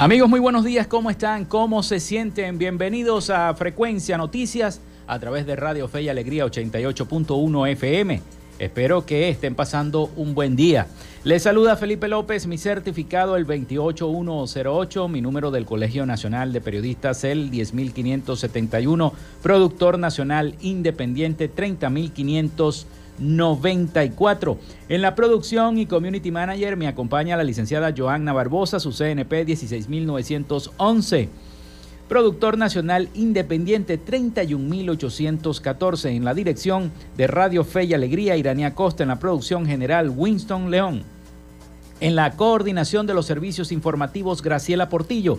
Amigos, muy buenos días, ¿cómo están? ¿Cómo se sienten? Bienvenidos a Frecuencia Noticias a través de Radio Fe y Alegría 88.1 FM. Espero que estén pasando un buen día. Les saluda Felipe López, mi certificado el 28108, mi número del Colegio Nacional de Periodistas el 10571, productor nacional independiente 30500 94. En la producción y community manager me acompaña la licenciada Joanna Barbosa, su CNP 16911. Productor nacional independiente 31814 en la dirección de Radio Fe y Alegría Iranía Costa en la producción general Winston León. En la coordinación de los servicios informativos Graciela Portillo.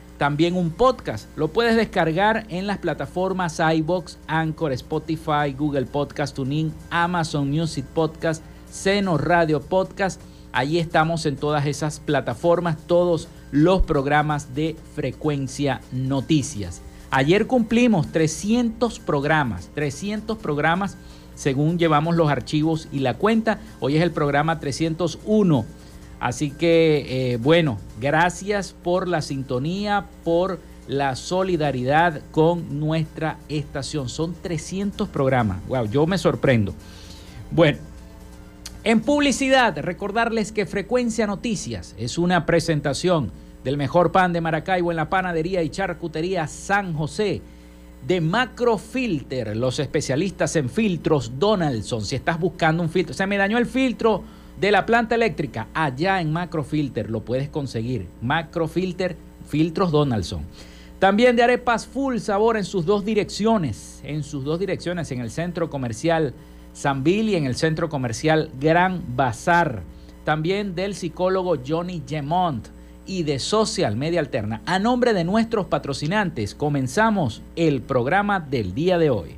también un podcast. Lo puedes descargar en las plataformas iBox, Anchor, Spotify, Google Podcast Tuning, Amazon Music Podcast, Seno Radio Podcast. Allí estamos en todas esas plataformas, todos los programas de Frecuencia Noticias. Ayer cumplimos 300 programas, 300 programas según llevamos los archivos y la cuenta. Hoy es el programa 301 Así que, eh, bueno, gracias por la sintonía, por la solidaridad con nuestra estación. Son 300 programas. Wow, yo me sorprendo. Bueno, en publicidad, recordarles que Frecuencia Noticias es una presentación del mejor pan de Maracaibo en la panadería y charcutería San José. De Macrofilter, los especialistas en filtros Donaldson. Si estás buscando un filtro, se me dañó el filtro de la planta eléctrica, allá en Macrofilter lo puedes conseguir. Macrofilter, filtros Donaldson. También de arepas full sabor en sus dos direcciones, en sus dos direcciones, en el centro comercial San y en el centro comercial Gran Bazar. También del psicólogo Johnny Gemont y de Social Media Alterna. A nombre de nuestros patrocinantes, comenzamos el programa del día de hoy.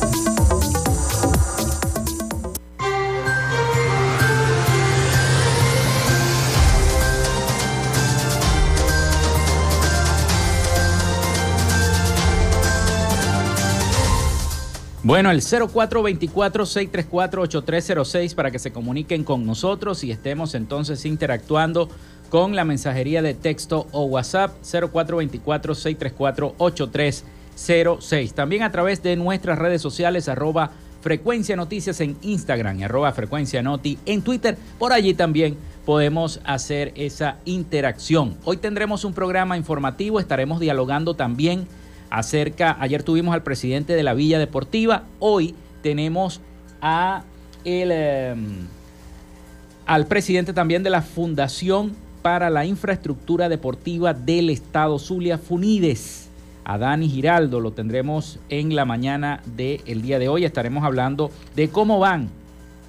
Bueno, el 0424-634-8306 para que se comuniquen con nosotros y estemos entonces interactuando con la mensajería de texto o WhatsApp 0424-634-8306. También a través de nuestras redes sociales arroba frecuencia noticias en Instagram y arroba frecuencia noti en Twitter. Por allí también podemos hacer esa interacción. Hoy tendremos un programa informativo, estaremos dialogando también acerca, ayer tuvimos al presidente de la Villa Deportiva, hoy tenemos a el, em, al presidente también de la Fundación para la Infraestructura Deportiva del Estado Zulia, Funides, a Dani Giraldo, lo tendremos en la mañana del día de hoy, estaremos hablando de cómo van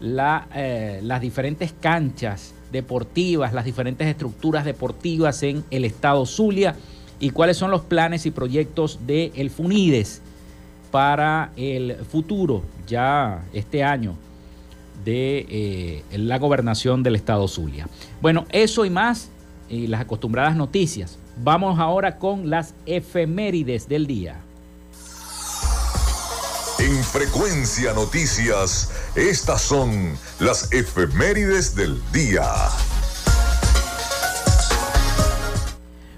la, eh, las diferentes canchas deportivas, las diferentes estructuras deportivas en el Estado Zulia y cuáles son los planes y proyectos de el FUNIDES para el futuro, ya este año, de eh, la gobernación del estado Zulia. Bueno, eso y más, y las acostumbradas noticias. Vamos ahora con las efemérides del día. En Frecuencia Noticias, estas son las efemérides del día.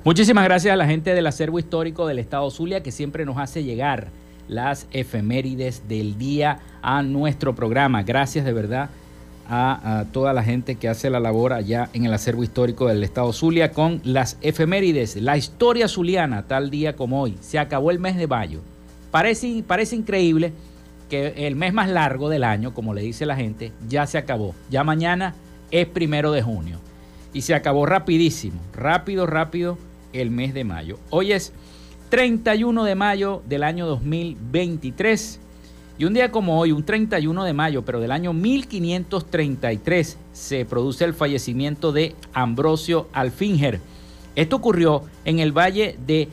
Muchísimas gracias a la gente del acervo histórico del Estado Zulia que siempre nos hace llegar las efemérides del día a nuestro programa. Gracias de verdad a, toda la gente que hace la labor allá en el acervo histórico del Estado Zulia con las efemérides, la historia zuliana, tal día como hoy. Se acabó el mes de mayo. Parece, parece increíble que el mes más largo del año, como le dice la gente, ya se acabó. Ya mañana es primero de junio. Y se acabó rapidísimo, rápido, rápido el mes de mayo. Hoy es 31 de mayo del año 2023. Y un día como hoy, un 31 de mayo, pero del año 1533, se produce el fallecimiento de Ambrosio Alfinger. Esto ocurrió en el valle de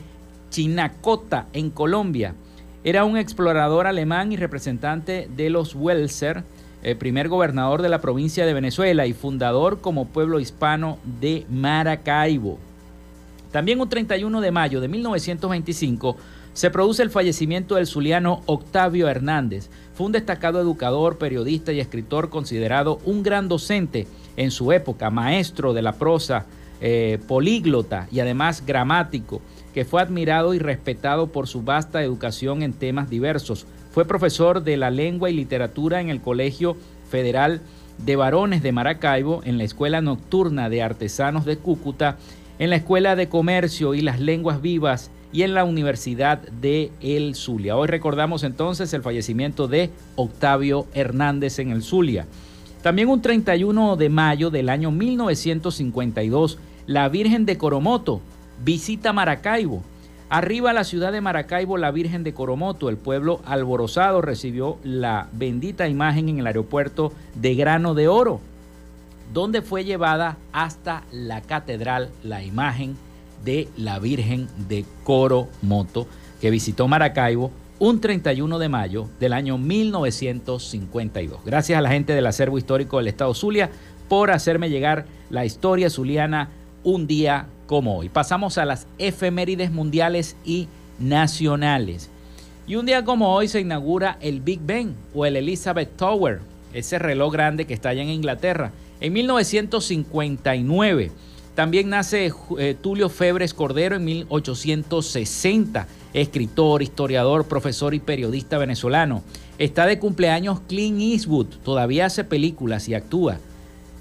Chinacota, en Colombia. Era un explorador alemán y representante de los Welser, el primer gobernador de la provincia de Venezuela y fundador como pueblo hispano de Maracaibo. También un 31 de mayo de 1925 se produce el fallecimiento del zuliano Octavio Hernández. Fue un destacado educador, periodista y escritor considerado un gran docente en su época, maestro de la prosa, eh, políglota y además gramático, que fue admirado y respetado por su vasta educación en temas diversos. Fue profesor de la lengua y literatura en el Colegio Federal de varones de Maracaibo, en la Escuela Nocturna de Artesanos de Cúcuta, en la Escuela de Comercio y las Lenguas Vivas y en la Universidad de El Zulia. Hoy recordamos entonces el fallecimiento de Octavio Hernández en el Zulia. También un 31 de mayo del año 1952, la Virgen de Coromoto visita Maracaibo. Arriba a la ciudad de Maracaibo, la Virgen de Coromoto, el pueblo alborozado, recibió la bendita imagen en el aeropuerto de Grano de Oro, donde fue llevada hasta la catedral la imagen de la Virgen de Coromoto, que visitó Maracaibo un 31 de mayo del año 1952. Gracias a la gente del acervo histórico del Estado Zulia por hacerme llegar la historia zuliana un día como hoy. Pasamos a las efemérides mundiales y nacionales. Y un día como hoy se inaugura el Big Ben o el Elizabeth Tower, ese reloj grande que está allá en Inglaterra. En 1959 también nace eh, Tulio Febres Cordero en 1860 escritor, historiador, profesor y periodista venezolano. Está de cumpleaños Clint Eastwood, todavía hace películas y actúa.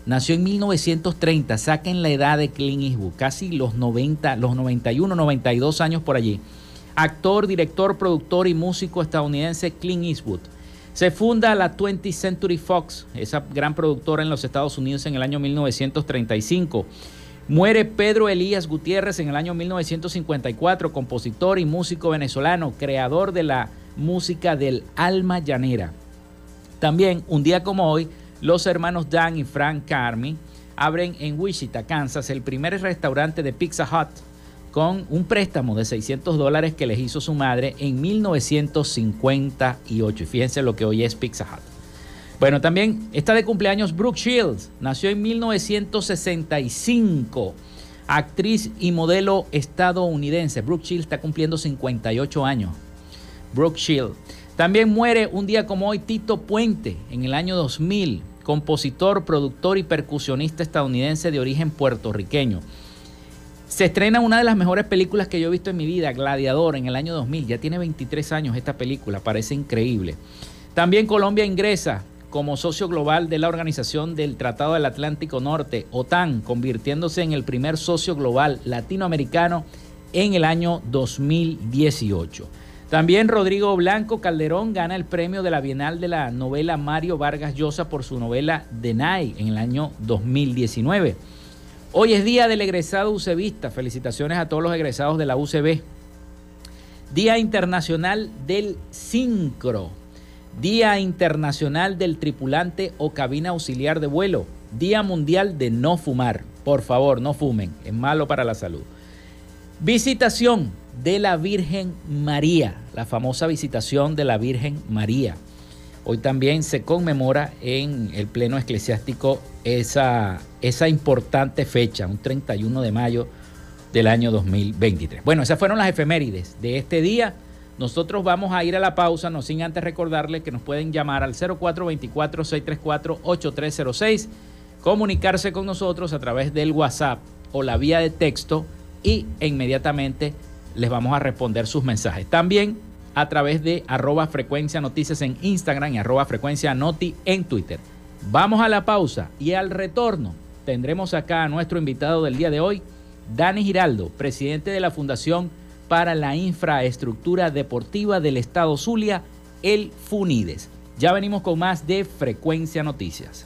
Nació en 1930, saquen la edad de Clint Eastwood, casi los 90, los 91, 92 años por allí. Actor, director, productor y músico estadounidense Clint Eastwood. Se funda la 20th Century Fox, esa gran productora en los Estados Unidos en el año 1935. Muere Pedro Elías Gutiérrez en el año 1954, compositor y músico venezolano, creador de la música del alma llanera. También, un día como hoy, los hermanos Dan y Frank Carmi abren en Wichita, Kansas, el primer restaurante de Pizza Hut con un préstamo de 600 dólares que les hizo su madre en 1958. Y fíjense lo que hoy es Pizza Hut. Bueno, también está de cumpleaños Brooke Shields. Nació en 1965. Actriz y modelo estadounidense. Brooke Shields está cumpliendo 58 años. Brooke Shields. También muere un día como hoy Tito Puente en el año 2000. Compositor, productor y percusionista estadounidense de origen puertorriqueño. Se estrena una de las mejores películas que yo he visto en mi vida, Gladiador, en el año 2000. Ya tiene 23 años esta película, parece increíble. También Colombia ingresa como socio global de la Organización del Tratado del Atlántico Norte, OTAN, convirtiéndose en el primer socio global latinoamericano en el año 2018. También Rodrigo Blanco Calderón gana el premio de la Bienal de la novela Mario Vargas Llosa por su novela Denay en el año 2019. Hoy es día del egresado UCBista. Felicitaciones a todos los egresados de la UCB. Día Internacional del Sincro. Día Internacional del Tripulante o Cabina Auxiliar de Vuelo. Día Mundial de No Fumar. Por favor, no fumen, es malo para la salud. Visitación de la Virgen María, la famosa visitación de la Virgen María. Hoy también se conmemora en el Pleno Eclesiástico esa, esa importante fecha, un 31 de mayo del año 2023. Bueno, esas fueron las efemérides de este día. Nosotros vamos a ir a la pausa, no sin antes recordarles que nos pueden llamar al 0424-634-8306, comunicarse con nosotros a través del WhatsApp o la vía de texto y inmediatamente les vamos a responder sus mensajes. También a través de arroba frecuencia noticias en Instagram y arroba frecuencia noti en Twitter. Vamos a la pausa y al retorno tendremos acá a nuestro invitado del día de hoy, Dani Giraldo, presidente de la Fundación para la infraestructura deportiva del Estado Zulia, el FUNIDES. Ya venimos con más de Frecuencia Noticias.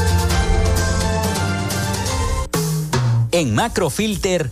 En Macrofilter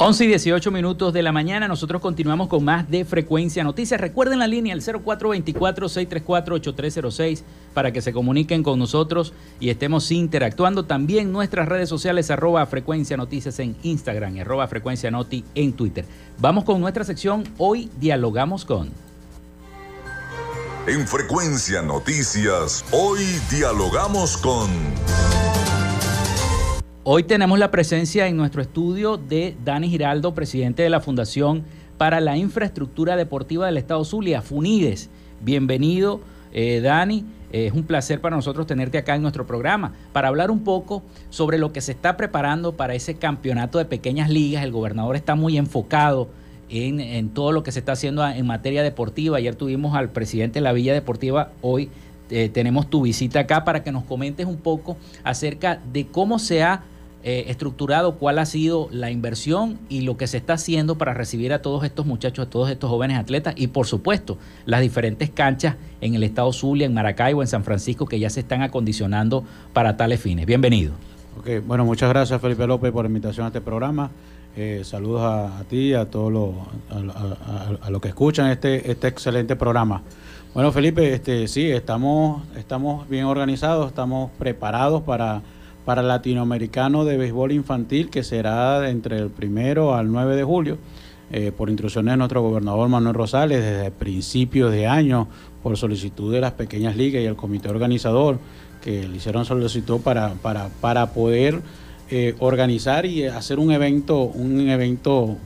11 y 18 minutos de la mañana, nosotros continuamos con más de Frecuencia Noticias. Recuerden la línea el 0424-634-8306 para que se comuniquen con nosotros y estemos interactuando. También nuestras redes sociales, arroba Frecuencia Noticias en Instagram y arroba Frecuencia Noti en Twitter. Vamos con nuestra sección, hoy dialogamos con... En Frecuencia Noticias, hoy dialogamos con... Hoy tenemos la presencia en nuestro estudio de Dani Giraldo, presidente de la Fundación para la Infraestructura Deportiva del Estado Zulia, FUNIDES. Bienvenido, eh, Dani. es un placer para nosotros tenerte acá en nuestro programa para hablar un poco sobre lo que se está preparando para ese campeonato de pequeñas ligas. El gobernador está muy enfocado en, todo lo que se está haciendo en materia deportiva. Ayer tuvimos al presidente de la Villa Deportiva, hoy eh, tenemos tu visita acá para que nos comentes un poco acerca de cómo se ha eh, estructurado cuál ha sido la inversión y lo que se está haciendo para recibir a todos estos muchachos, a todos estos jóvenes atletas y por supuesto las diferentes canchas en el estado Zulia, en Maracaibo, en San Francisco que ya se están acondicionando para tales fines. Bienvenido. Okay, bueno, muchas gracias Felipe López por la invitación a este programa. Eh, saludos a, ti, a todos los a, los que escuchan este, este excelente programa. Bueno, Felipe, este, sí, estamos, estamos bien organizados, estamos preparados para para el latinoamericano de béisbol infantil que será entre el primero al 9 de julio. Eh, por instrucciones de nuestro gobernador Manuel Rosales desde principios de año, por solicitud de las pequeñas ligas y el comité organizador, que le hicieron solicitud para, para, para poder eh, organizar y hacer un evento, un evento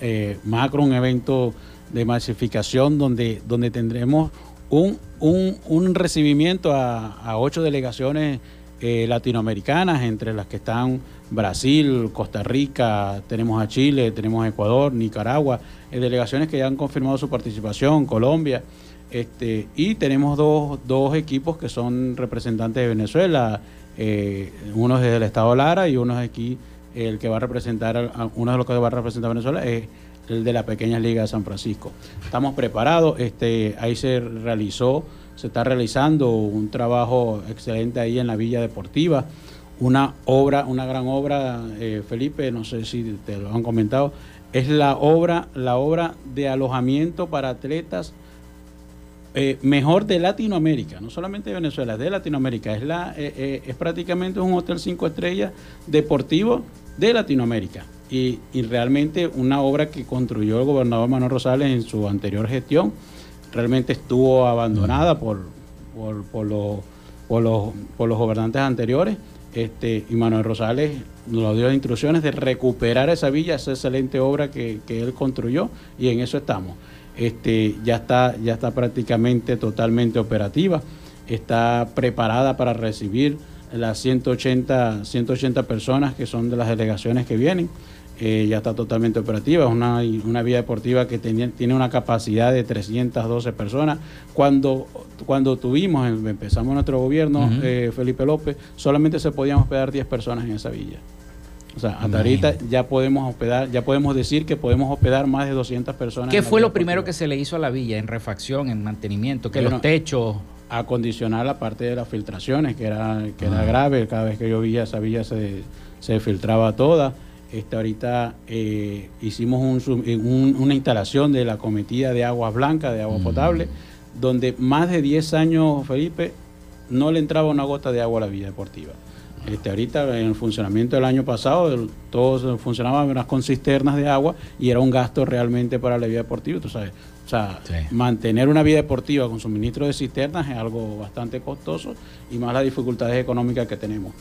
eh, macro, un evento de masificación donde, donde tendremos un, un, recibimiento a, a ocho delegaciones eh, latinoamericanas, entre las que están Brasil, Costa Rica, tenemos a Chile, tenemos a Ecuador, Nicaragua, eh, delegaciones que ya han confirmado su participación, Colombia, este, y tenemos dos, dos equipos que son representantes de Venezuela, eh, uno es del Estado Lara y uno es aquí, el que va a representar, uno de los que va a representar a Venezuela es el de la pequeña liga de San Francisco. Estamos preparados, este, ahí se realizó se está realizando un trabajo excelente ahí en la Villa Deportiva. Una obra, una gran obra, eh, Felipe, no sé si te lo han comentado, es la obra, la obra de alojamiento para atletas eh, mejor de Latinoamérica, no solamente de Venezuela, de Latinoamérica. Es, la, eh, es prácticamente un hotel cinco estrellas deportivo de Latinoamérica. Y, realmente una obra que construyó el gobernador Manuel Rosales en su anterior gestión realmente estuvo abandonada por, por, los, por, los, por los gobernantes anteriores. Este, y Manuel Rosales nos dio instrucciones de recuperar esa villa, esa excelente obra que, él construyó, y en eso estamos. Este, ya, está, ya está prácticamente totalmente operativa, está preparada para recibir las 180, 180 personas que son de las delegaciones que vienen. Eh, ya está totalmente operativa, es una, una vía deportiva que tiene una capacidad de 312 personas. Cuando, cuando tuvimos, em, empezamos nuestro gobierno, eh, Felipe López, solamente se podían hospedar 10 personas en esa villa. O sea, hasta ahorita ya podemos hospedar, ya podemos decir que podemos hospedar más de 200 personas. ¿Qué fue lo primero que se le hizo a la villa en refacción, en mantenimiento? Que los techos acondicionar la parte de las filtraciones, que era, que era grave, cada vez que llovía esa villa se, se filtraba toda. Este, ahorita eh, hicimos una instalación de la cometida de aguas blancas, de agua mm. potable, donde más de 10 años, Felipe, no le entraba una gota de agua a la vida deportiva. Este, ahorita en el funcionamiento del año pasado, todo funcionaba con cisternas de agua y era un gasto realmente para la vida deportiva, tú sabes. O sea, mantener una vida deportiva con suministro de cisternas es algo bastante costoso y más las dificultades económicas que tenemos.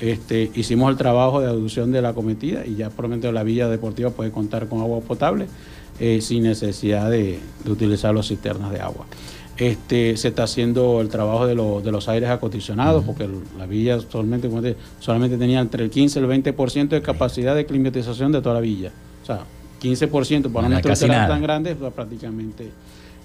Este, hicimos el trabajo de aducción de la cometida y ya probablemente la villa deportiva puede contar con agua potable eh, sin necesidad de, utilizar las cisternas de agua. Este, se está haciendo el trabajo de, los aires acondicionados, porque la villa solamente, solamente tenía entre el 15 y el 20% de capacidad de climatización de toda la villa. O sea, 15% para una estructura tan grande, pues, prácticamente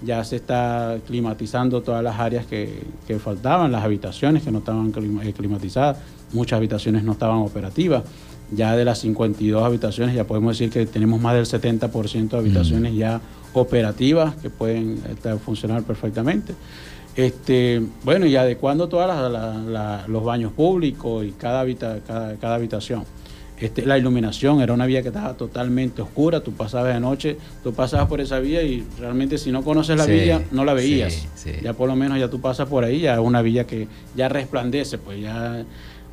ya se está climatizando todas las áreas que, que faltaban, las habitaciones que no estaban eh, climatizadas, muchas habitaciones no estaban operativas. Ya de las 52 habitaciones ya podemos decir que tenemos más del 70% de habitaciones ya operativas que pueden este, funcionar perfectamente. Este, bueno, y adecuando todos los baños públicos y cada, cada, habitación. Este, la iluminación era una vía que estaba totalmente oscura, tú pasabas de noche, tú pasabas por esa vía y realmente si no conoces la villa no la veías. Ya por lo menos ya tú pasas por ahí, ya es una villa que ya resplandece, pues ya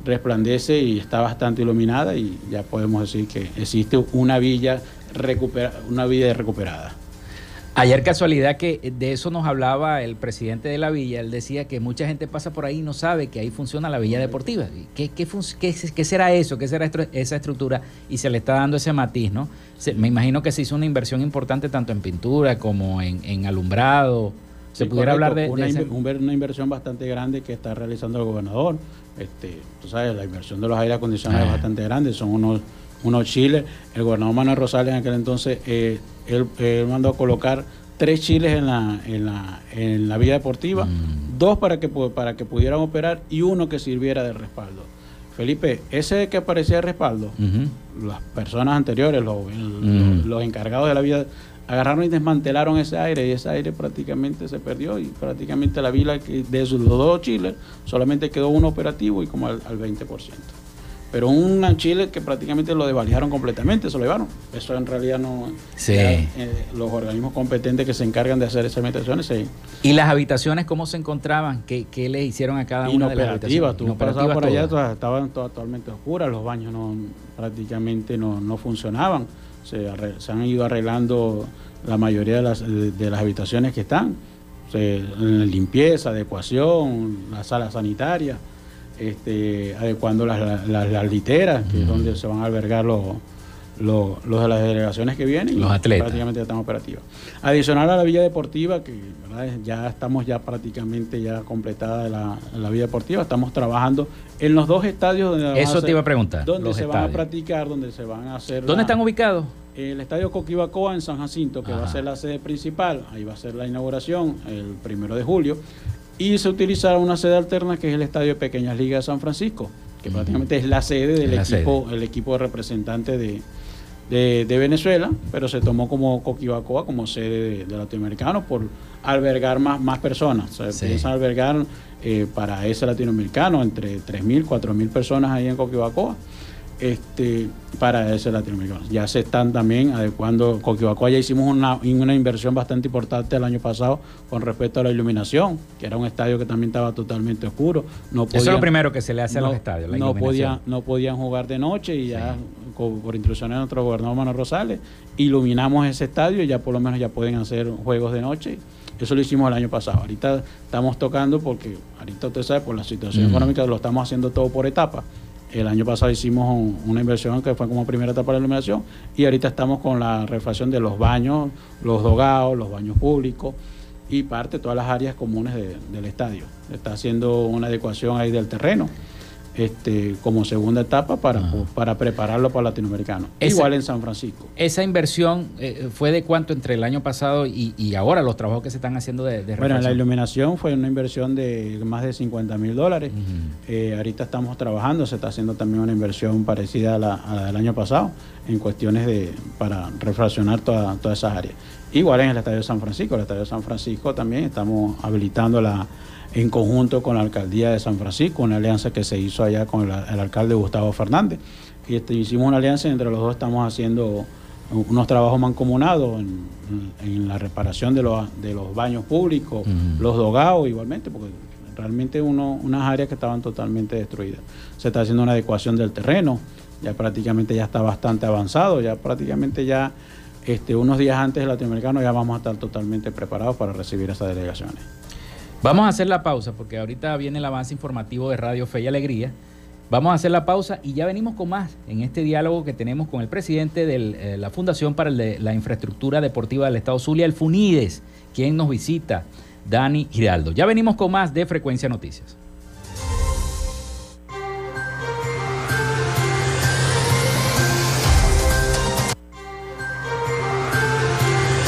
resplandece y está bastante iluminada y ya podemos decir que existe una villa, recupera, una villa recuperada. Ayer casualidad que de eso nos hablaba el presidente de la villa, él decía que mucha gente pasa por ahí y no sabe que ahí funciona la villa deportiva. ¿Qué, qué, qué, será eso? ¿Qué será esa estructura? Y se le está dando ese matiz, ¿no? me imagino que se hizo una inversión importante tanto en pintura como en, alumbrado. Se pudiera hablar de, una, una inversión bastante grande que está realizando el gobernador. Este, tú sabes, la inversión de los aire acondicionados es bastante grande, son unos, unos chiles. El gobernador Manuel Rosales en aquel entonces, eh, él, mandó a colocar tres chiles en la, en la, en la vía deportiva, mm. dos para que, para que pudieran operar y uno que sirviera de respaldo. Felipe, ese que aparecía de respaldo, las personas anteriores, los, los, encargados de la vía agarraron y desmantelaron ese aire y ese aire prácticamente se perdió y prácticamente la vila de esos dos chiles solamente quedó uno operativo y como al, 20%. Pero un chile que prácticamente lo desvalijaron completamente, se lo llevaron. Eso en realidad no... Sí. Eh, los organismos competentes que se encargan de hacer esas meditaciones. ¿Y las habitaciones cómo se encontraban? ¿Qué, qué le hicieron a cada una de las habitaciones? Tú por allá, estaban totalmente oscuras, los baños no prácticamente no, no funcionaban se, han ido arreglando la mayoría de las, de, las habitaciones que están, limpieza, adecuación, la sala sanitaria, este, adecuando las, las, literas, que es donde se van a albergar los, los, de las delegaciones que vienen. Los atletas. Prácticamente ya están operativos. Adicional a la villa deportiva, que ya estamos ya prácticamente ya completada la, la villa deportiva, estamos trabajando en los dos estadios donde Eso te iba a preguntar. Donde se van a practicar, donde se van a hacer. ¿Dónde están ubicados? El estadio Coquibacoa en San Jacinto, que va a ser la sede principal, ahí va a ser la inauguración el primero de julio. Y se utilizará una sede alterna que es el estadio de Pequeñas Ligas de San Francisco, que prácticamente es la sede del equipo, el equipo de representante de, de, Venezuela, pero se tomó como Coquibacoa como sede de, latinoamericanos por albergar más, más personas. Se piensa albergar eh, para ese latinoamericano entre 3.000, 4.000 personas ahí en Coquibacoa este, para ese latinoamericano. Ya se están también adecuando, Coquibacoa ya hicimos una, una inversión bastante importante el año pasado con respecto a la iluminación, que era un estadio que también estaba totalmente oscuro. No Eso es lo primero que se le hace a los estadios, no, podían, no podían jugar de noche y ya por instrucciones de nuestro gobernador Manuel Rosales, iluminamos ese estadio y ya por lo menos ya pueden hacer juegos de noche. Eso lo hicimos el año pasado. Ahorita estamos tocando porque, ahorita usted sabe, por la situación económica lo estamos haciendo todo por etapas el año pasado hicimos una inversión que fue como primera etapa de iluminación y ahorita estamos con la refacción de los baños, los dogados, los baños públicos y parte de todas las áreas comunes del estadio. Está haciendo una adecuación ahí del terreno este, como segunda etapa para, para prepararlo para latinoamericano. Igual en San Francisco. ¿Esa inversión eh, fue de cuánto entre el año pasado y, ahora los trabajos que se están haciendo de, de Bueno, la iluminación fue una inversión de más de 50 mil dólares. Eh, ahorita estamos trabajando, se está haciendo también una inversión parecida a la, del año pasado en cuestiones de para refraccionar todas esas áreas. Igual en el Estadio de San Francisco, el Estadio de San Francisco también estamos habilitando la en conjunto con la alcaldía de San Francisco, una alianza que se hizo allá con el, alcalde Gustavo Fernández. Y este, hicimos una alianza entre los dos, estamos haciendo unos trabajos mancomunados en, la reparación de los, de los baños públicos, los dogados igualmente, porque realmente uno, unas áreas que estaban totalmente destruidas. Se está haciendo una adecuación del terreno, ya prácticamente ya está bastante avanzado, ya prácticamente ya este, unos días antes del latinoamericano ya vamos a estar totalmente preparados para recibir esas delegaciones. Vamos a hacer la pausa porque ahorita viene el avance informativo de Radio Fe y Alegría. Vamos a hacer la pausa y ya venimos con más en este diálogo que tenemos con el presidente de eh, la Fundación para la Infraestructura Deportiva del Estado Zulia, el FUNIDES, quien nos visita, Dani Giraldo. Ya venimos con más de Frecuencia Noticias.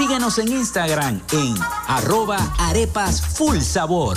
Síguenos en Instagram en arroba arepas full sabor.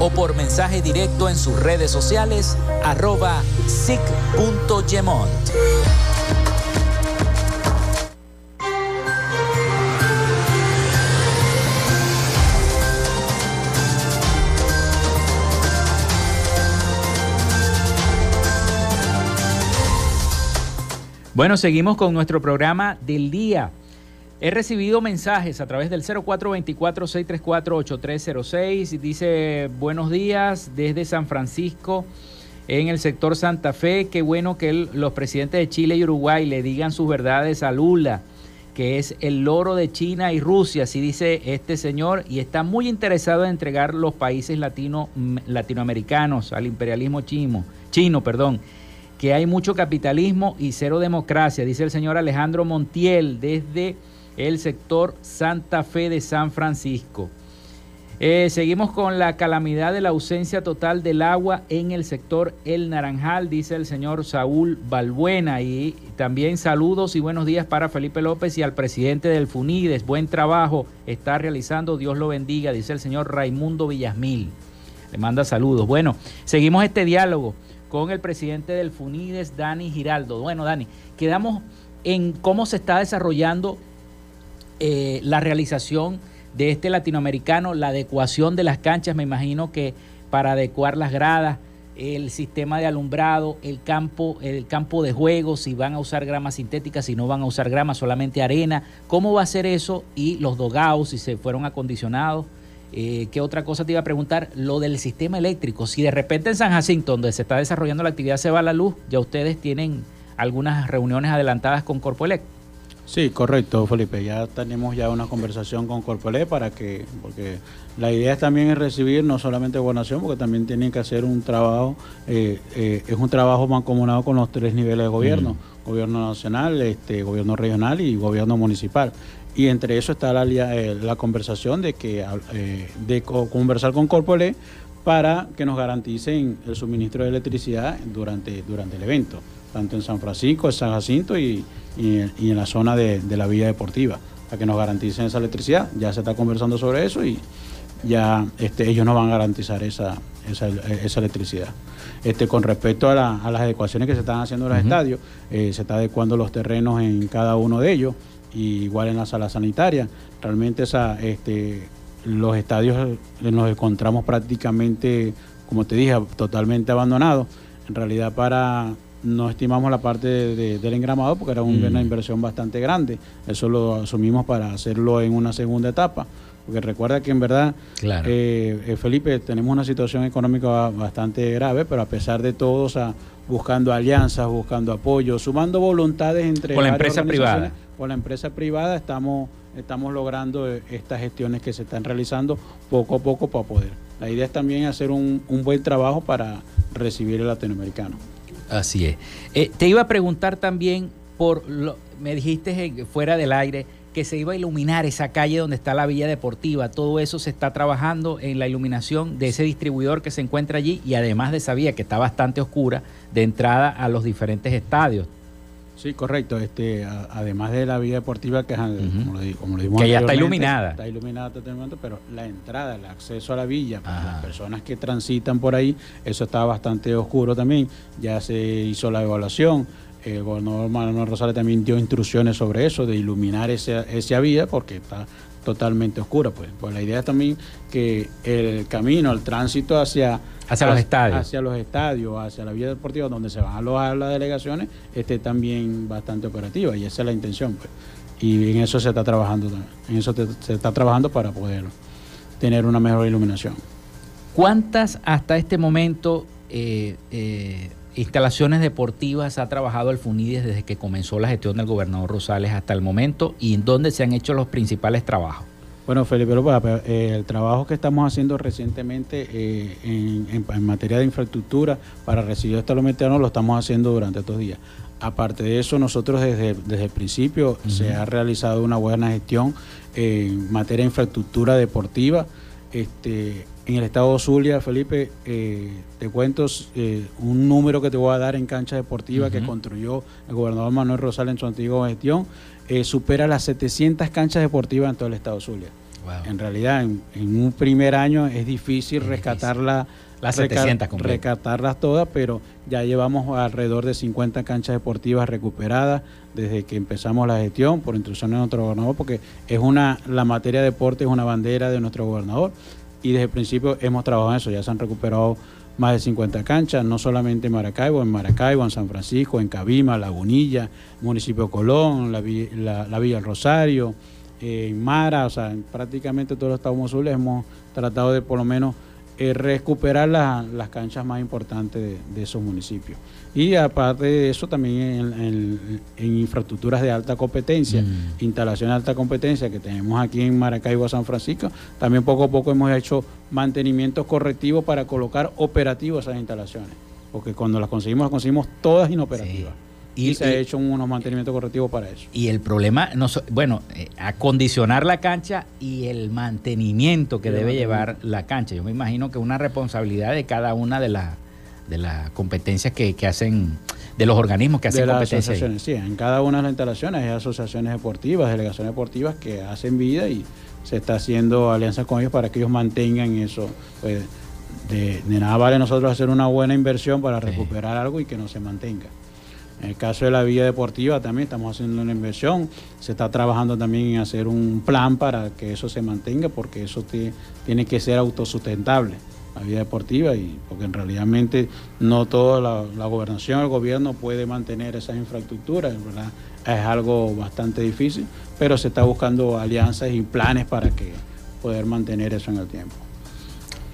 o por mensaje directo en sus redes sociales arroba sic.gemont. Bueno, seguimos con nuestro programa del día. He recibido mensajes a través del 0424-634-8306. Dice, buenos días desde San Francisco, en el sector Santa Fe. Qué bueno que los presidentes de Chile y Uruguay le digan sus verdades a Lula, que es el loro de China y Rusia, así dice este señor, y está muy interesado en entregar los países latino, latinoamericanos al imperialismo chino, chino, perdón que hay mucho capitalismo y cero democracia, dice el señor Alejandro Montiel desde el sector Santa Fe de San Francisco. Eh, seguimos con la calamidad de la ausencia total del agua en el sector El Naranjal, dice el señor Saúl Balbuena. Y también saludos y buenos días para Felipe López y al presidente del FUNIDES. Buen trabajo está realizando, Dios lo bendiga, dice el señor Raimundo Villasmil. Le manda saludos. Bueno, seguimos este diálogo con el presidente del FUNIDES, Dani Giraldo. Bueno, Dani, quedamos en cómo se está desarrollando eh, la realización de este latinoamericano, la adecuación de las canchas, me imagino que para adecuar las gradas, el sistema de alumbrado, el campo, el campo de juego, si van a usar grama sintética, si no van a usar grama, solamente arena, cómo va a ser eso y los dogados, si se fueron acondicionados. Eh, ¿Qué otra cosa te iba a preguntar? Lo del sistema eléctrico. Si de repente en San Jacinto, donde se está desarrollando la actividad, se va la luz, ya ustedes tienen algunas reuniones adelantadas con Corpo Eléctrico. Sí, correcto, Felipe. Ya tenemos ya una conversación con Corpolé para que, porque la idea también es recibir no solamente gobernación, porque también tienen que hacer un trabajo, eh, eh, es un trabajo mancomunado con los tres niveles de gobierno, mm. gobierno nacional, este, gobierno regional y gobierno municipal. Y entre eso está la, eh, la conversación de que de conversar con Corpolé para que nos garanticen el suministro de electricidad durante, durante el evento, tanto en San Francisco, en San Jacinto y y, en la zona de, la vía deportiva, para que nos garanticen esa electricidad. Ya se está conversando sobre eso y ya este, ellos nos van a garantizar esa, esa, electricidad. Este, con respecto a, las adecuaciones que se están haciendo en los estadios, eh, se está adecuando los terrenos en cada uno de ellos, y igual en la sala sanitaria. Realmente esa, este, los estadios nos encontramos prácticamente, como te dije, totalmente abandonados. En realidad para no estimamos la parte del engramado porque era una mm. inversión bastante grande. Eso lo asumimos para hacerlo en una segunda etapa. Porque recuerda que en verdad, eh, eh, Felipe, tenemos una situación económica bastante grave, pero a pesar de todo, o buscando alianzas, buscando apoyo, sumando voluntades entre con la empresa privada. Con la empresa privada estamos, estamos logrando eh, estas gestiones que se están realizando poco a poco para poder. La idea es también hacer un, un buen trabajo para recibir el latinoamericano. Así es. Eh, te iba a preguntar también por lo, me dijiste fuera del aire que se iba a iluminar esa calle donde está la villa deportiva. Todo eso se está trabajando en la iluminación de ese distribuidor que se encuentra allí y además de esa vía que está bastante oscura de entrada a los diferentes estadios. Sí, correcto. Este, además de la vía deportiva que, como, lo, que ya está iluminada. Está iluminada totalmente, pero la entrada, el acceso a la villa para las personas que transitan por ahí, eso está bastante oscuro también. Ya se hizo la evaluación. El gobernador Manuel Rosales también dio instrucciones sobre eso, de iluminar esa, esa vía, porque está totalmente oscura. Pues. pues la idea es también que el camino, el tránsito hacia Hacia los estadios. Hacia los estadios, hacia la vía deportiva donde se van a alojar las delegaciones, esté también bastante operativa y esa es la intención. Pues. Y en eso se está trabajando En eso se está trabajando para poder tener una mejor iluminación. ¿Cuántas hasta este momento eh, eh, instalaciones deportivas ha trabajado el FUNIDES desde que comenzó la gestión del gobernador Rosales hasta el momento y en dónde se han hecho los principales trabajos? Bueno, Felipe, eh, el trabajo que estamos haciendo recientemente eh, en, materia de infraestructura para recibir estos meteranos lo estamos haciendo durante estos días. Aparte de eso, nosotros desde, desde el principio se ha realizado una buena gestión en materia de infraestructura deportiva. Este, en el estado de Zulia, Felipe, eh, te cuento un número que te voy a dar en cancha deportiva que construyó el gobernador Manuel Rosales en su antigua gestión. supera las 700 canchas deportivas en todo el estado de Zulia. En realidad, en, un primer año es difícil. Las 700 Rescatarlas todas, pero ya llevamos alrededor de 50 canchas deportivas recuperadas desde que empezamos la gestión por instrucciones de nuestro gobernador, porque es una la materia de deporte es una bandera de nuestro gobernador y desde el principio hemos trabajado en eso. Ya se han recuperado más de 50 canchas, no solamente en Maracaibo, en Maracaibo, en San Francisco, en Cabima, Lagunilla, municipio Colón, la, la, la Villa Rosario, en Mara, o sea, prácticamente todos los estados azules hemos tratado de por lo menos eh, recuperar las canchas más importantes de, esos municipios. Y aparte de eso, también en, infraestructuras de alta competencia, mm. instalaciones de alta competencia que tenemos aquí en Maracaibo, San Francisco, también poco a poco hemos hecho mantenimientos correctivos para colocar operativos esas instalaciones, porque cuando las conseguimos, las conseguimos todas inoperativas. Y, se ha hecho unos mantenimientos correctivos para eso. Y el problema, no, bueno, eh, acondicionar la cancha y el mantenimiento que debe llevar la cancha. Yo me imagino que una responsabilidad de cada una de, las de las competencias que, hacen, de los organismos que hacen competencias. Sí, en cada una de las instalaciones hay asociaciones deportivas, delegaciones deportivas que hacen vida y se está haciendo alianzas con ellos para que ellos mantengan eso. Pues, de, nada vale nosotros hacer una buena inversión para recuperar algo y que no se mantenga. En el caso de la vía deportiva también estamos haciendo una inversión, se está trabajando también en hacer un plan para que eso se mantenga porque eso tiene que ser autosustentable, la vía deportiva, y porque en realidad no toda la, gobernación, el gobierno puede mantener esas infraestructuras, ¿verdad? es algo bastante difícil, pero se está buscando alianzas y planes para que poder mantener eso en el tiempo.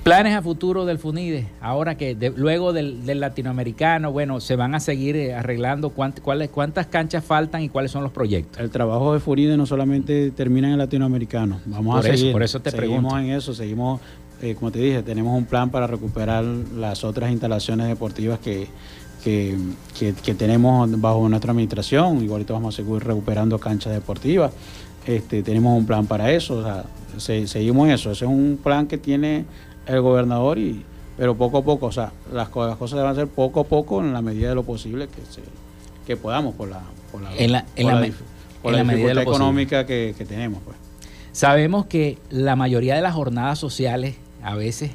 Planes a futuro del FUNIDE, ahora que luego del, latinoamericano, bueno, se van a seguir eh, arreglando cuáles, cuántas canchas faltan y cuáles son los proyectos. El trabajo de FUNIDE no solamente termina en el latinoamericano, vamos por a seguir. Por eso te seguimos en eso, seguimos, eh, como te dije, tenemos un plan para recuperar las otras instalaciones deportivas que, que, tenemos bajo nuestra administración, igualito vamos a seguir recuperando canchas deportivas. Este, tenemos un plan para eso, o sea, seguimos eso. Ese es un plan que tiene el gobernador, y pero poco a poco, o sea, las, las cosas deben ser poco a poco en la medida de lo posible que se que podamos por la por la, en la, dificultad económica que, tenemos. Pues. Sabemos que la mayoría de las jornadas sociales, a veces,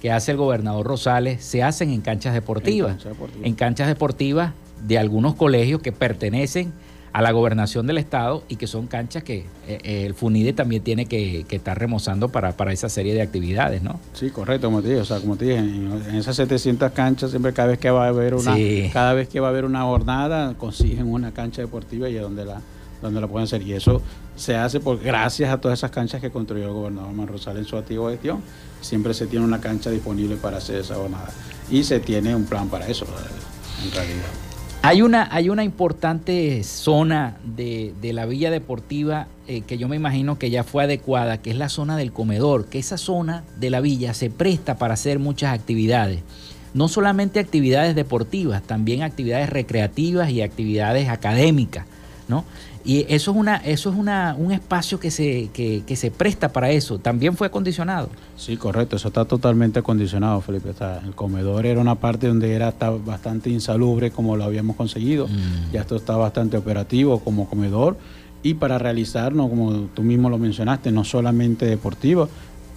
que hace el gobernador Rosales, se hacen en canchas deportivas. En canchas deportivas de algunos colegios que pertenecen a la gobernación del estado y que son canchas que eh, eh, el FUNIDE también tiene que, estar remozando para, para, esa serie de actividades, ¿no? Sí, correcto, como te dije, o sea, como te dije, en, esas 700 canchas siempre cada vez que va a haber una cada vez que va a haber una jornada consiguen una cancha deportiva y es donde la donde la pueden hacer y eso se hace por gracias a todas esas canchas que construyó el gobernador Manrosal en su activo gestión, siempre se tiene una cancha disponible para hacer esa jornada y se tiene un plan para eso en realidad. Hay una, hay una importante zona de, la villa deportiva eh, que yo me imagino que ya fue adecuada, que es la zona del comedor, que esa zona de la villa se presta para hacer muchas actividades. No solamente actividades deportivas, también actividades recreativas y actividades académicas, ¿no? Y eso es una, eso es una, un espacio que se, que, se presta para eso. ¿También fue acondicionado? Sí, correcto, eso está totalmente acondicionado, Felipe. el comedor era una parte donde era bastante insalubre como lo habíamos conseguido. Mm. Ya esto está bastante operativo como comedor. Y para realizarnos, como tú mismo lo mencionaste, no solamente deportivo,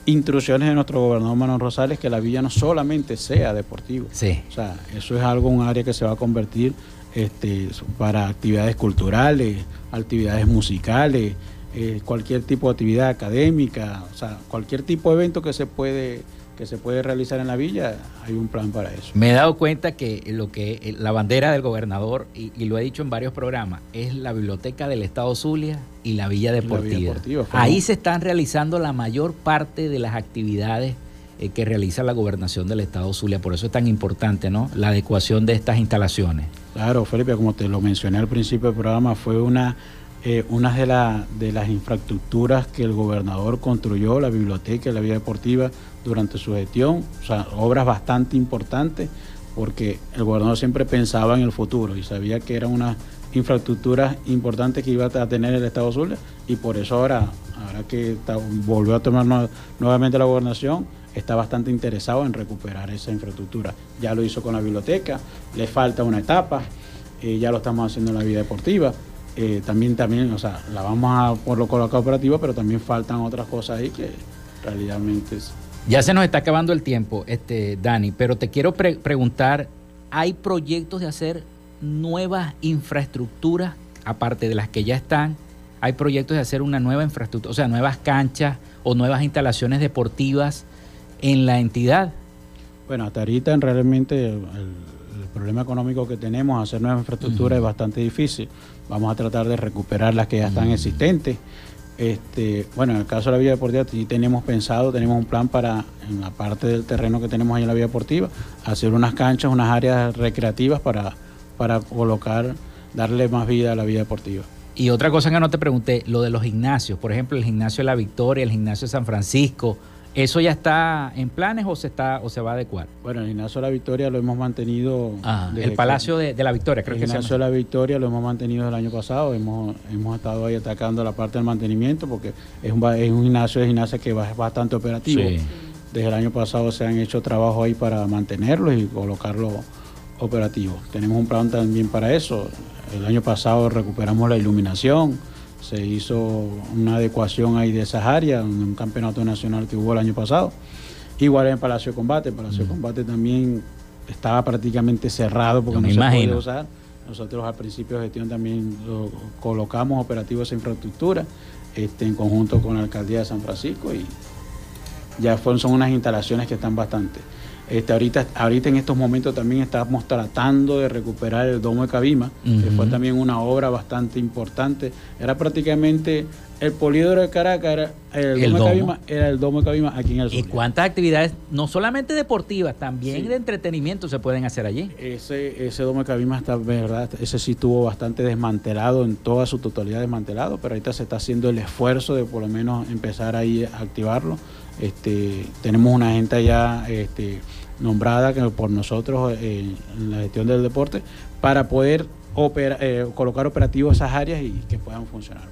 instrucciones de nuestro gobernador Manuel Rosales que la villa no solamente sea deportiva. Sí. O sea, eso es algo, un área que se va a convertir este, para actividades culturales, actividades musicales, eh, cualquier tipo de actividad académica, o sea, cualquier tipo de evento que se puede que se puede realizar en la villa, hay un plan para eso. Me he dado cuenta que lo que eh, la bandera del gobernador, y, lo he dicho en varios programas, es la biblioteca del Estado Zulia y la Villa Deportiva. Ahí se están realizando la mayor parte de las actividades eh, que realiza la gobernación del Estado Zulia. Por eso es tan importante, ¿no? La adecuación de estas instalaciones. Claro, Felipe, como te lo mencioné al principio del programa, fue una, eh, una de, de las infraestructuras que el gobernador construyó, la biblioteca y la vía deportiva, durante su gestión. O sea, obras bastante importantes, porque el gobernador siempre pensaba en el futuro y sabía que era una infraestructura importante que iba a tener el Estado Zulia y por eso ahora, ahora que volvió a tomar nuevamente la gobernación, está bastante interesado en recuperar esa infraestructura. Ya lo hizo con la biblioteca, le falta una etapa, eh, ya lo estamos haciendo en la vida deportiva. Eh, también, también, o sea, la vamos a por lo colocar operativa, pero también faltan otras cosas ahí que realmente es. Ya se nos está acabando el tiempo, este, Dani, pero te quiero preguntar, ¿hay proyectos de hacer nuevas infraestructuras, aparte de las que ya están? ¿Hay proyectos de hacer una nueva infraestructura, o sea, nuevas canchas o nuevas instalaciones deportivas en la entidad? Bueno, hasta ahorita realmente el, problema económico que tenemos, hacer nueva infraestructura es bastante difícil. Vamos a tratar de recuperar las que ya están existentes. Este, bueno, en el caso de la vía deportiva sí tenemos pensado, tenemos un plan para, en la parte del terreno que tenemos ahí en la vía deportiva, hacer unas canchas, unas áreas recreativas para, para colocar, darle más vida a la vía deportiva. Y otra cosa que no te pregunté, lo de los gimnasios, por ejemplo, el gimnasio de la Victoria, el gimnasio de San Francisco, ¿Eso ya está en planes o se está o se va a adecuar? Bueno, el gimnasio de la Victoria lo hemos mantenido. Ah, el Palacio de, la Victoria, creo el que El gimnasio de la Victoria lo hemos mantenido el año pasado. Hemos, hemos estado ahí atacando la parte del mantenimiento porque es un, es un gimnasio de gimnasia que es bastante operativo. Desde el año pasado se han hecho trabajos ahí para mantenerlo y colocarlo operativo. Tenemos un plan también para eso. El año pasado recuperamos la iluminación se hizo una adecuación ahí de esas áreas, en un campeonato nacional que hubo el año pasado. Igual en Palacio de Combate, Palacio de Combate también estaba prácticamente cerrado porque no, se podía usar. Nosotros al principio de gestión también colocamos operativos esa infraestructura este, en conjunto con la alcaldía de San Francisco y ya son unas instalaciones que están bastante. Este, ahorita, ahorita en estos momentos también estamos tratando de recuperar el Domo de Cabima, que fue también una obra bastante importante. Era prácticamente el poliedro de Caracas, era el, domo, De Cabima, era el Domo de Cabima aquí en el sur. ¿Y cuántas actividades, no solamente deportivas, también de entretenimiento se pueden hacer allí? Ese, ese Domo de Cabima está, verdad, ese sí estuvo bastante desmantelado, en toda su totalidad desmantelado, pero ahorita se está haciendo el esfuerzo de por lo menos empezar ahí a activarlo este, tenemos una gente ya este, nombrada por nosotros eh, en la gestión del deporte para poder eh, colocar operativos esas áreas y que puedan funcionar.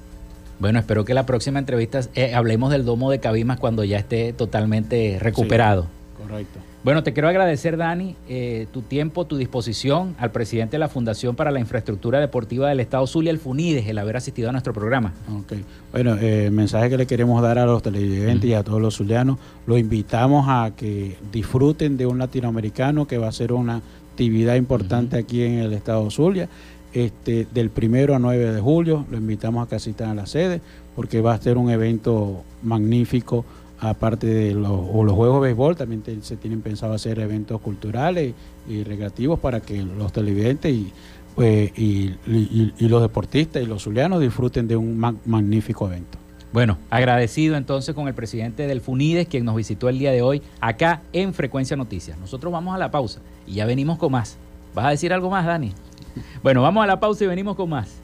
Bueno, espero que la próxima entrevista eh, hablemos del domo de Cabimas cuando ya esté totalmente recuperado. correcto. Bueno, te quiero agradecer, Dani, eh, tu tiempo, tu disposición al presidente de la Fundación para la Infraestructura Deportiva del Estado Zulia, el FUNIDES, el haber asistido a nuestro programa. Ok. Bueno, el eh, mensaje que le queremos dar a los televidentes y a todos los zulianos, los invitamos a que disfruten de un latinoamericano que va a ser una actividad importante aquí en el Estado Zulia. Este, del primero a 9 de julio, lo invitamos a que asistan a la sede, porque va a ser un evento magnífico aparte de los, los juegos de béisbol, también se tienen pensado hacer eventos culturales y recreativos para que los televidentes y, pues, y, los deportistas y los zulianos disfruten de un magnífico evento. Bueno, agradecido entonces con el presidente del FUNIDES, quien nos visitó el día de hoy acá en Frecuencia Noticias. Nosotros vamos a la pausa y ya venimos con más. ¿Vas a decir algo más, Dani? Bueno, vamos a la pausa y venimos con más.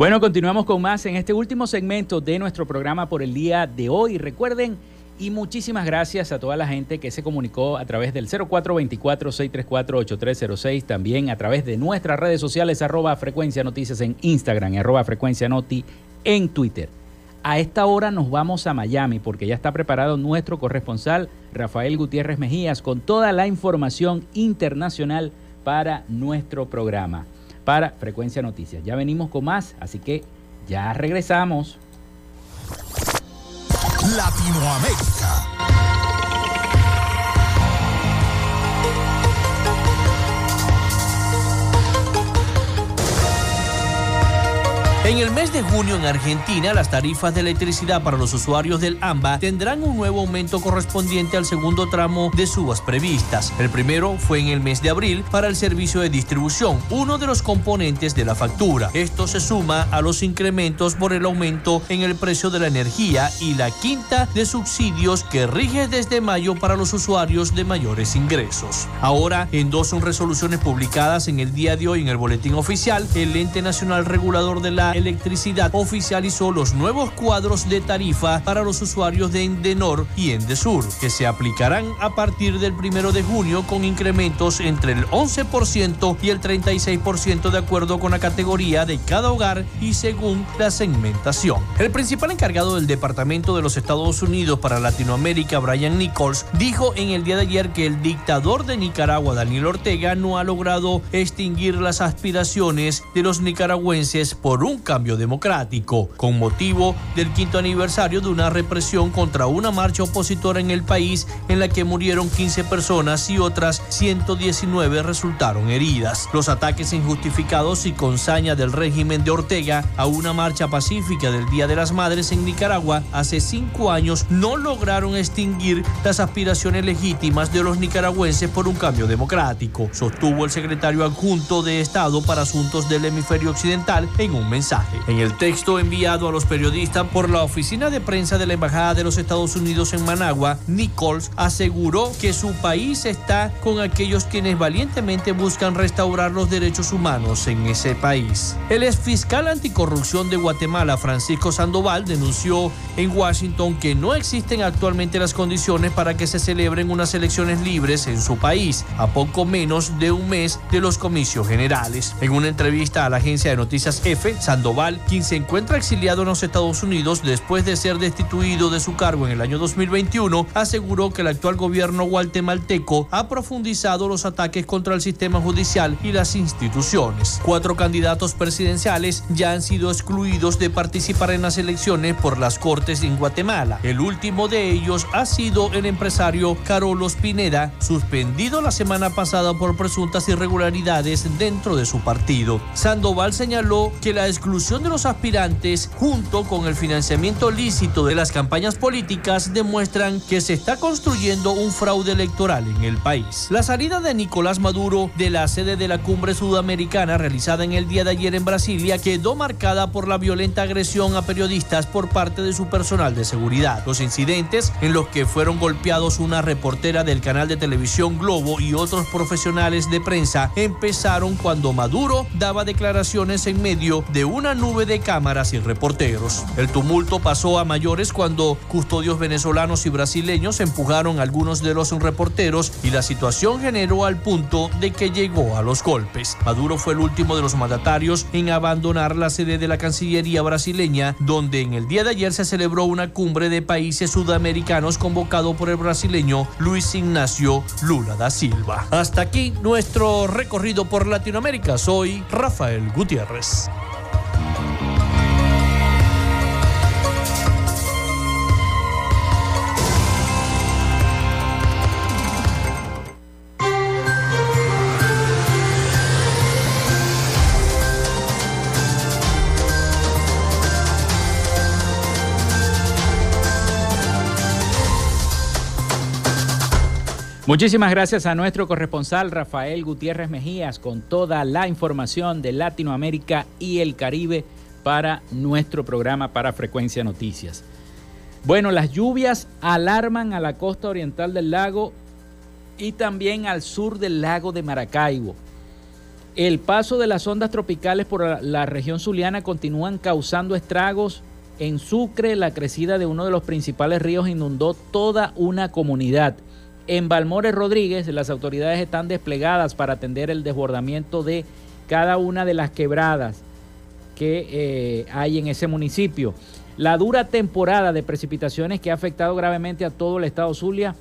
Bueno, continuamos con más en este último segmento de nuestro programa por el día de hoy. Recuerden, y muchísimas gracias a toda la gente que se comunicó a través del 0424-634-8306, también a través de nuestras redes sociales, arroba frecuencia noticias en Instagram y arroba frecuencia noti en Twitter. A esta hora nos vamos a Miami porque ya está preparado nuestro corresponsal Rafael Gutiérrez Mejías con toda la información internacional para nuestro programa para Frecuencia Noticias. Ya venimos con más, así que ya regresamos. Latinoamérica. En el mes de junio en Argentina, las tarifas de electricidad para los usuarios del AMBA tendrán un nuevo aumento correspondiente al segundo tramo de subas previstas. El primero fue en el mes de abril para el servicio de distribución, uno de los componentes de la factura. Esto se suma a los incrementos por el aumento en el precio de la energía y la quinta de subsidios que rige desde mayo para los usuarios de mayores ingresos. Ahora, en dos son resoluciones publicadas en el día de hoy en el Boletín Oficial, el Ente Nacional Regulador de la Electricidad oficializó los nuevos cuadros de tarifa para los usuarios de Endenor y Endesur, que se aplicarán a partir del primero de junio con incrementos entre el 11% y el 36% de acuerdo con la categoría de cada hogar y según la segmentación. El principal encargado del Departamento de los Estados Unidos para Latinoamérica, Brian Nichols, dijo en el día de ayer que el dictador de Nicaragua, Daniel Ortega, no ha logrado extinguir las aspiraciones de los nicaragüenses por un cambio democrático, con motivo del quinto aniversario de una represión contra una marcha opositora en el país en la que murieron 15 personas y otras 119 resultaron heridas. Los ataques injustificados y con saña del régimen de Ortega a una marcha pacífica del Día de las Madres en Nicaragua hace cinco años no lograron extinguir las aspiraciones legítimas de los nicaragüenses por un cambio democrático, sostuvo el secretario adjunto de Estado para Asuntos del Hemisferio Occidental en un mensaje. En el texto enviado a los periodistas por la oficina de prensa de la Embajada de los Estados Unidos en Managua, Nichols aseguró que su país está con aquellos quienes valientemente buscan restaurar los derechos humanos en ese país. El ex fiscal anticorrupción de Guatemala, Francisco Sandoval, denunció en Washington que no existen actualmente las condiciones para que se celebren unas elecciones libres en su país, a poco menos de un mes de los comicios generales. En una entrevista a la agencia de noticias F, Sandoval, quien se encuentra exiliado en los Estados Unidos después de ser destituido de su cargo en el año 2021, aseguró que el actual gobierno guatemalteco ha profundizado los ataques contra el sistema judicial y las instituciones. Cuatro candidatos presidenciales ya han sido excluidos de participar en las elecciones por las Cortes en Guatemala. El último de ellos ha sido el empresario Carolos Pineda, suspendido la semana pasada por presuntas irregularidades dentro de su partido. Sandoval señaló que la exclusión de los aspirantes junto con el financiamiento lícito de las campañas políticas demuestran que se está construyendo un fraude electoral en el país. La salida de Nicolás Maduro de la sede de la cumbre sudamericana realizada en el día de ayer en Brasilia quedó marcada por la violenta agresión a periodistas por parte de su personal de seguridad. Los incidentes en los que fueron golpeados una reportera del canal de televisión Globo y otros profesionales de prensa empezaron cuando Maduro daba declaraciones en medio de una nube de cámaras y reporteros. El tumulto pasó a mayores cuando custodios venezolanos y brasileños empujaron a algunos de los reporteros y la situación generó al punto de que llegó a los golpes. Maduro fue el último de los mandatarios en abandonar la sede de la Cancillería brasileña, donde en el día de ayer se celebró una cumbre de países sudamericanos convocado por el brasileño Luis Ignacio Lula da Silva. Hasta aquí nuestro recorrido por Latinoamérica. Soy Rafael Gutiérrez. Muchísimas gracias a nuestro corresponsal Rafael Gutiérrez Mejías con toda la información de Latinoamérica y el Caribe para nuestro programa para Frecuencia Noticias. Bueno, las lluvias alarman a la costa oriental del lago y también al sur del lago de Maracaibo. El paso de las ondas tropicales por la región zuliana continúan causando estragos. En Sucre, la crecida de uno de los principales ríos inundó toda una comunidad. En Balmores Rodríguez, las autoridades están desplegadas para atender el desbordamiento de cada una de las quebradas que eh, hay en ese municipio. La dura temporada de precipitaciones que ha afectado gravemente a todo el estado Zulia,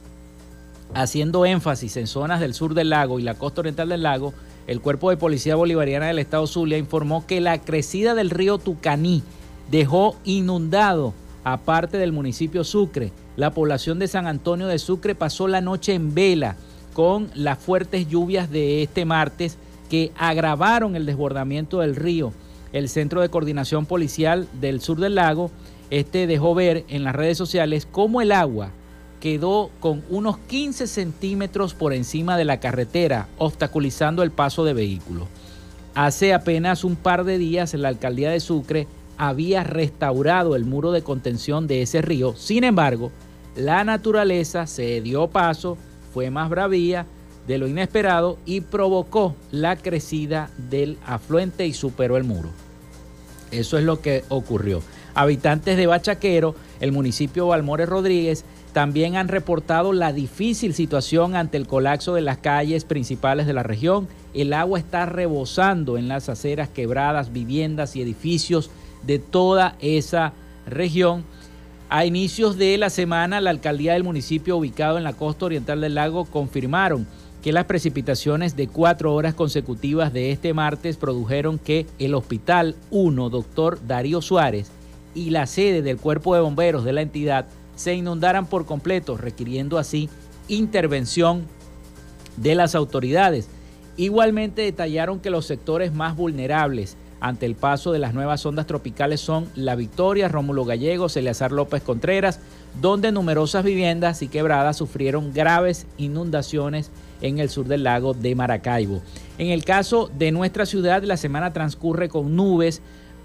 haciendo énfasis en zonas del sur del lago y la costa oriental del lago, el Cuerpo de Policía Bolivariana del estado Zulia informó que la crecida del río Tucaní dejó inundado a parte del municipio Sucre la población de San Antonio de Sucre pasó la noche en vela con las fuertes lluvias de este martes que agravaron el desbordamiento del río. el Centro de Coordinación Policial del Sur del Lago, este dejó ver en las redes sociales cómo el agua quedó con unos 15 centímetros por encima de la carretera, obstaculizando el paso de vehículos. Hace apenas un par de días la alcaldía de Sucre había restaurado el muro de contención de ese río, sin embargo, la naturaleza se dio paso, fue más bravía de lo inesperado y provocó la crecida del afluente y superó el muro. Eso es lo que ocurrió. Habitantes de Bachaquero, el municipio Valmores Rodríguez, también han reportado la difícil situación ante el colapso de las calles principales de la región. El agua está rebosando en las aceras quebradas, viviendas y edificios de toda esa región. A inicios de la semana, la alcaldía del municipio ubicado en la costa oriental del lago confirmaron que las precipitaciones de cuatro horas consecutivas de este martes produjeron que el Hospital 1, doctor Darío Suárez, y la sede del Cuerpo de Bomberos de la entidad se inundaran por completo, requiriendo así intervención de las autoridades. Igualmente detallaron que los sectores más vulnerables ante el paso de las nuevas ondas tropicales son La Victoria, Rómulo Gallegos, Eleazar López Contreras, donde numerosas viviendas y quebradas sufrieron graves inundaciones en el sur del lago de Maracaibo. En el caso de nuestra ciudad, la semana transcurre con nubes,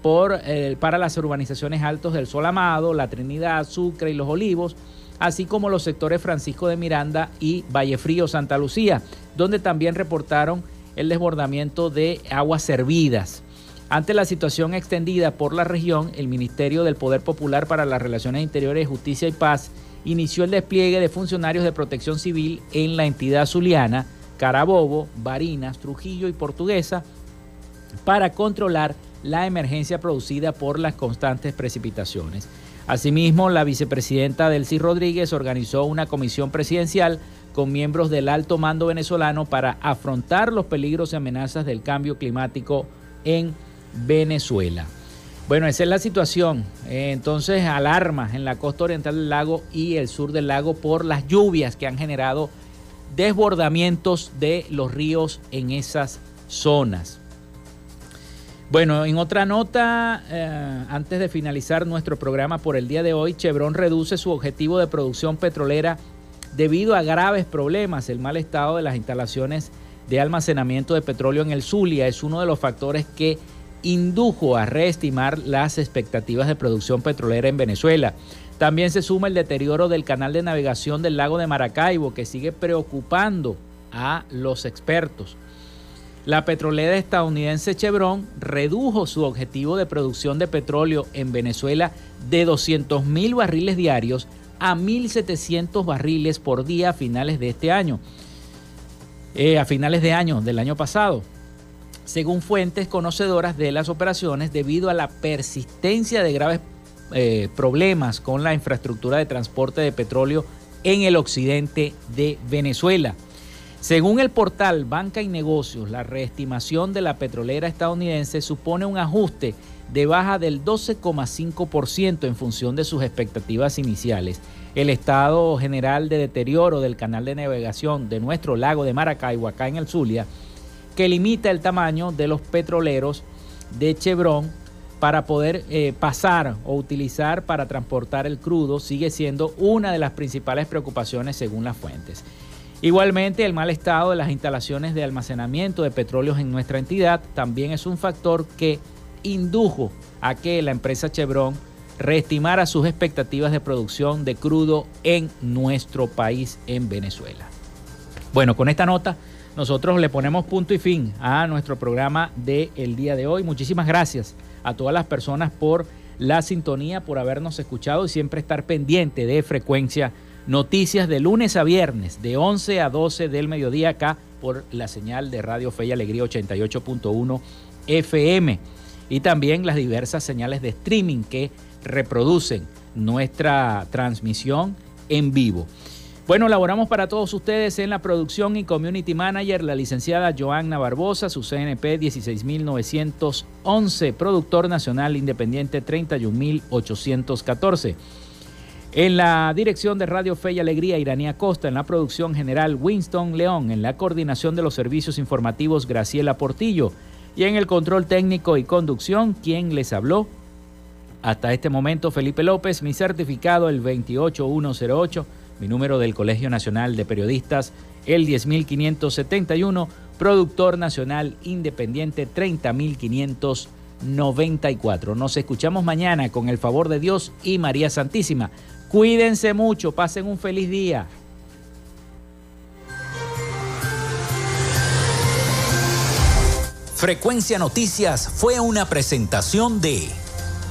eh, para las urbanizaciones altos del Sol Amado, La Trinidad, Sucre y Los Olivos, así como los sectores Francisco de Miranda y Vallefrío, Santa Lucía, donde también reportaron el desbordamiento de aguas servidas. Ante la situación extendida por la región, el Ministerio del Poder Popular para las Relaciones Interiores, Justicia y Paz inició el despliegue de funcionarios de protección civil en la entidad zuliana, Carabobo, Barinas, Trujillo y Portuguesa para controlar la emergencia producida por las constantes precipitaciones. Asimismo, la vicepresidenta Delcy Rodríguez organizó una comisión presidencial con miembros del alto mando venezolano para afrontar los peligros y amenazas del cambio climático en Venezuela. Bueno, esa es la situación. Eh, entonces, alarmas en la costa oriental del lago y el sur del lago por las lluvias que han generado desbordamientos de los ríos en esas zonas. Bueno, en otra nota, eh, antes de finalizar nuestro programa por el día de hoy, Chevron reduce su objetivo de producción petrolera debido a graves problemas. El mal estado de las instalaciones de almacenamiento de petróleo en el Zulia es uno de los factores que indujo a reestimar las expectativas de producción petrolera en Venezuela. También se suma el deterioro del canal de navegación del lago de Maracaibo, que sigue preocupando a los expertos. La petrolera estadounidense Chevron redujo su objetivo de producción de petróleo en Venezuela de 200 mil barriles diarios a 1.700 barriles por día a finales de este año, eh, a finales de año del año pasado, según fuentes conocedoras de las operaciones debido a la persistencia de graves eh, problemas con la infraestructura de transporte de petróleo en el occidente de Venezuela. Según el portal Banca y Negocios, la reestimación de la petrolera estadounidense supone un ajuste de baja del 12,5% en función de sus expectativas iniciales. El estado general de deterioro del canal de navegación de nuestro lago de Maracaibo, acá en el Zulia, que limita el tamaño de los petroleros de Chevron para poder eh, pasar o utilizar para transportar el crudo, sigue siendo una de las principales preocupaciones según las fuentes. Igualmente, el mal estado de las instalaciones de almacenamiento de petróleos en nuestra entidad también es un factor que indujo a que la empresa Chevron reestimara sus expectativas de producción de crudo en nuestro país, en Venezuela. Bueno, con esta nota nosotros le ponemos punto y fin a nuestro programa del el día de hoy. Muchísimas gracias a todas las personas por la sintonía, por habernos escuchado y siempre estar pendiente de frecuencia Noticias de lunes a viernes, de 11 a 12 del mediodía acá por la señal de Radio Fe y Alegría 88.1 FM. Y también las diversas señales de streaming que reproducen nuestra transmisión en vivo. Bueno, laboramos para todos ustedes en la producción y community manager, la licenciada Joanna Barbosa, su CNP 16911, productor nacional independiente 31814. En la dirección de Radio Fe y Alegría, Iranía Costa. En la producción general, Winston León. En la coordinación de los servicios informativos, Graciela Portillo. Y en el control técnico y conducción, ¿quién les habló? Hasta este momento, Felipe López, mi certificado el 28108, mi número del Colegio Nacional de Periodistas el 10571, productor nacional independiente 30594. Nos escuchamos mañana con el favor de Dios y María Santísima. Cuídense mucho, pasen un feliz día. Frecuencia Noticias fue una presentación de